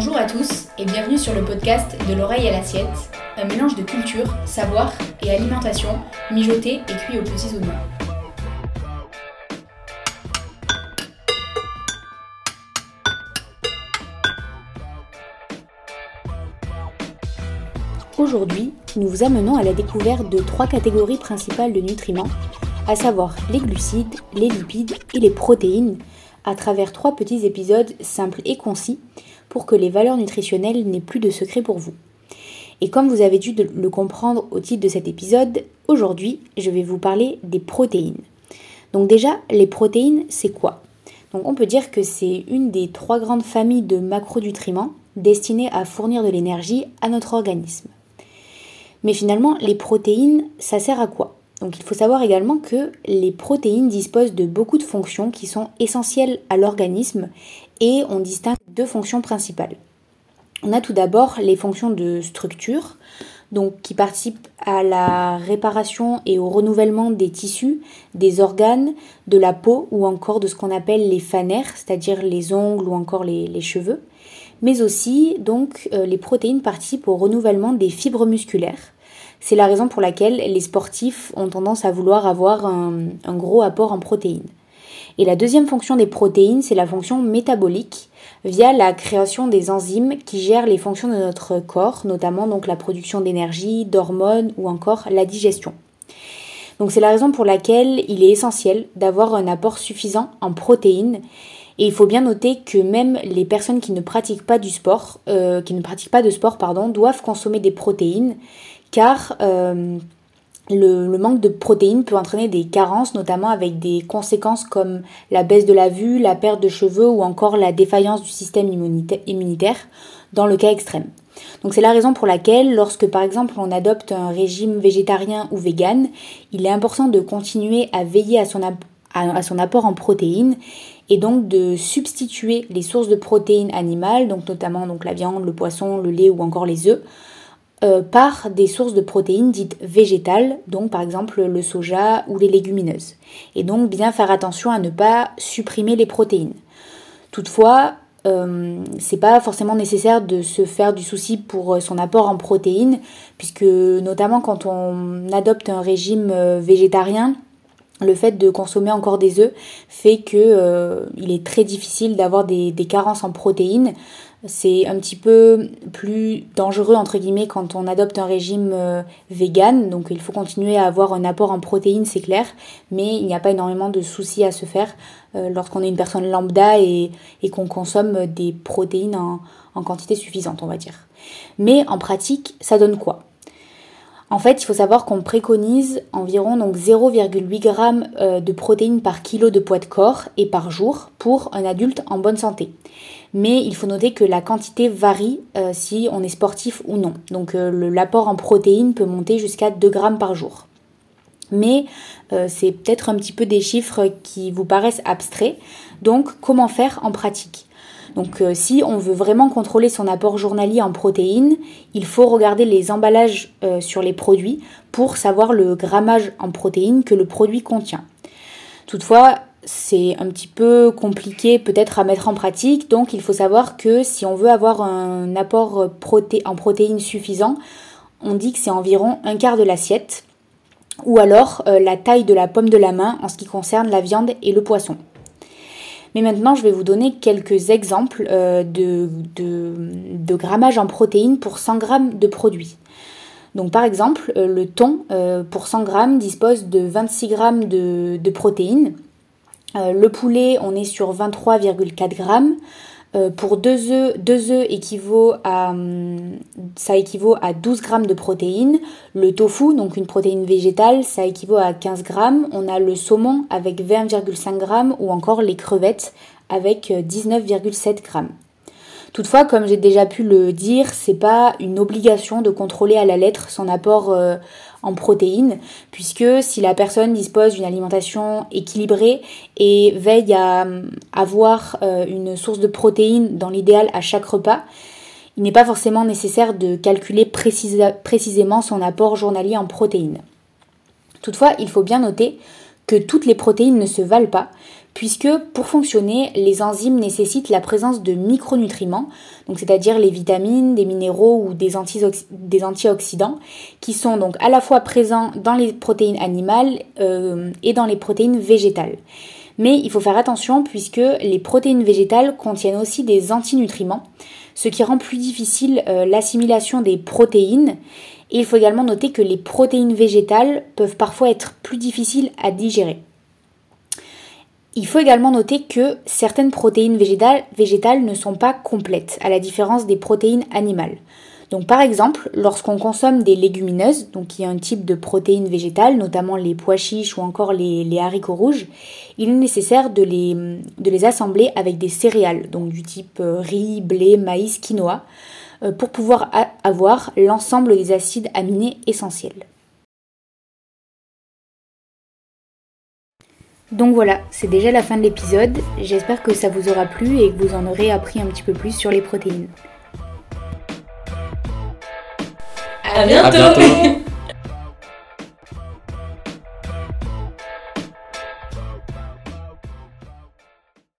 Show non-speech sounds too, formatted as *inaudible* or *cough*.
Bonjour à tous et bienvenue sur le podcast de l'oreille à l'assiette, un mélange de culture, savoir et alimentation mijoté et cuit aux petits oignons. Aujourd'hui, nous vous amenons à la découverte de trois catégories principales de nutriments, à savoir les glucides, les lipides et les protéines, à travers trois petits épisodes simples et concis que les valeurs nutritionnelles n'aient plus de secret pour vous. Et comme vous avez dû le comprendre au titre de cet épisode, aujourd'hui je vais vous parler des protéines. Donc déjà, les protéines, c'est quoi? Donc on peut dire que c'est une des trois grandes familles de macronutriments destinées à fournir de l'énergie à notre organisme. Mais finalement, les protéines, ça sert à quoi? Donc il faut savoir également que les protéines disposent de beaucoup de fonctions qui sont essentielles à l'organisme et on distingue deux fonctions principales. On a tout d'abord les fonctions de structure, donc qui participent à la réparation et au renouvellement des tissus, des organes, de la peau ou encore de ce qu'on appelle les fanères, c'est-à-dire les ongles ou encore les, cheveux. Mais aussi, donc, euh, les protéines participent au renouvellement des fibres musculaires c'est la raison pour laquelle les sportifs ont tendance à vouloir avoir un, gros apport en protéines. Et la deuxième fonction des protéines, c'est la fonction métabolique via la création des enzymes qui gèrent les fonctions de notre corps, notamment donc la production d'énergie, d'hormones ou encore la digestion. Donc c'est la raison pour laquelle il est essentiel d'avoir un apport suffisant en protéines. Et il faut bien noter que même les personnes qui ne pratiquent pas du sport, euh, qui ne pratiquent pas de sport, pardon, doivent consommer des protéines car euh, le, manque de protéines peut entraîner des carences, notamment avec des conséquences comme la baisse de la vue, la perte de cheveux ou encore la défaillance du système immunitaire dans le cas extrême. Donc c'est la raison pour laquelle lorsque par exemple on adopte un régime végétarien ou vegan, il est important de continuer à veiller à son, apport en protéines et donc de substituer les sources de protéines animales, notamment donc la viande, le poisson, le lait ou encore les œufs, euh, par des sources de protéines dites végétales, donc par exemple le soja ou les légumineuses. Et donc bien faire attention à ne pas supprimer les protéines. Toutefois, euh, c'est pas forcément nécessaire de se faire du souci pour euh, son apport en protéines, puisque notamment quand on adopte un régime végétarien, le fait de consommer encore des œufs fait que il est très difficile d'avoir des, des, carences en protéines. C'est un petit peu plus dangereux entre guillemets quand on adopte un régime euh, vegan, donc il faut continuer à avoir un apport en protéines, c'est clair, mais il n'y a pas énormément de soucis à se faire euh, lorsqu'on est une personne lambda et, qu'on consomme des protéines en, en quantité suffisante, on va dire. Mais en pratique, ça donne quoi? En fait, il faut savoir qu'on préconise environ donc 0,8 g euh, de protéines par kilo de poids de corps et par jour pour un adulte en bonne santé. Mais il faut noter que la quantité varie euh, si on est sportif ou non. Donc euh, l'apport en protéines peut monter jusqu'à 2 g par jour. Mais c'est peut-être un petit peu des chiffres qui vous paraissent abstraits. Donc comment faire en pratique? Donc euh, si on veut vraiment contrôler son apport journalier en protéines, il faut regarder les emballages euh, sur les produits pour savoir le grammage en protéines que le produit contient. Toutefois, c'est un petit peu compliqué peut-être à mettre en pratique, donc il faut savoir que si on veut avoir un apport en protéines suffisant, on dit que c'est environ un quart de l'assiette, ou alors euh, la taille de la pomme de la main en ce qui concerne la viande et le poisson. Mais maintenant, je vais vous donner quelques exemples euh, de, de, grammage en protéines pour 100 g de produits. Donc par exemple, euh, le thon euh, pour 100 g dispose de 26 g de, protéines. le poulet, on est sur 23,4 g. Euh, pour deux œufs, deux œufs équivaut à, hum, ça équivaut à 12 grammes de protéines. Le tofu, donc une protéine végétale, ça équivaut à 15 grammes. On a le saumon avec 20,5 grammes ou encore les crevettes avec 19,7 euh, grammes. Toutefois, comme j'ai déjà pu le dire, c'est pas une obligation de contrôler à la lettre son apport euh, en protéines, puisque si la personne dispose d'une alimentation équilibrée et veille à avoir euh, une source de protéines dans l'idéal à chaque repas, il n'est pas forcément nécessaire de calculer précisément son apport journalier en protéines. Toutefois, il faut bien noter que toutes les protéines ne se valent pas, puisque pour fonctionner, les enzymes nécessitent la présence de micronutriments, c'est-à-dire les vitamines, des minéraux ou des, des, antioxydants, qui sont donc à la fois présents dans les protéines animales euh, et dans les protéines végétales. Mais il faut faire attention puisque les protéines végétales contiennent aussi des antinutriments, ce qui rend plus difficile euh, l'assimilation des protéines. Et il faut également noter que les protéines végétales peuvent parfois être plus difficiles à digérer. Il faut également noter que certaines protéines végétales, ne sont pas complètes, à la différence des protéines animales. Donc par exemple, lorsqu'on consomme des légumineuses, donc qui est un type de protéines végétales, notamment les pois chiches ou encore les, haricots rouges, il est nécessaire de les, de les, assembler avec des céréales, donc du type euh, riz, blé, maïs, quinoa, euh, pour pouvoir avoir l'ensemble des acides aminés essentiels. Donc voilà, c'est déjà la fin de l'épisode. J'espère que ça vous aura plu et que vous en aurez appris un petit peu plus sur les protéines. À bientôt. *laughs*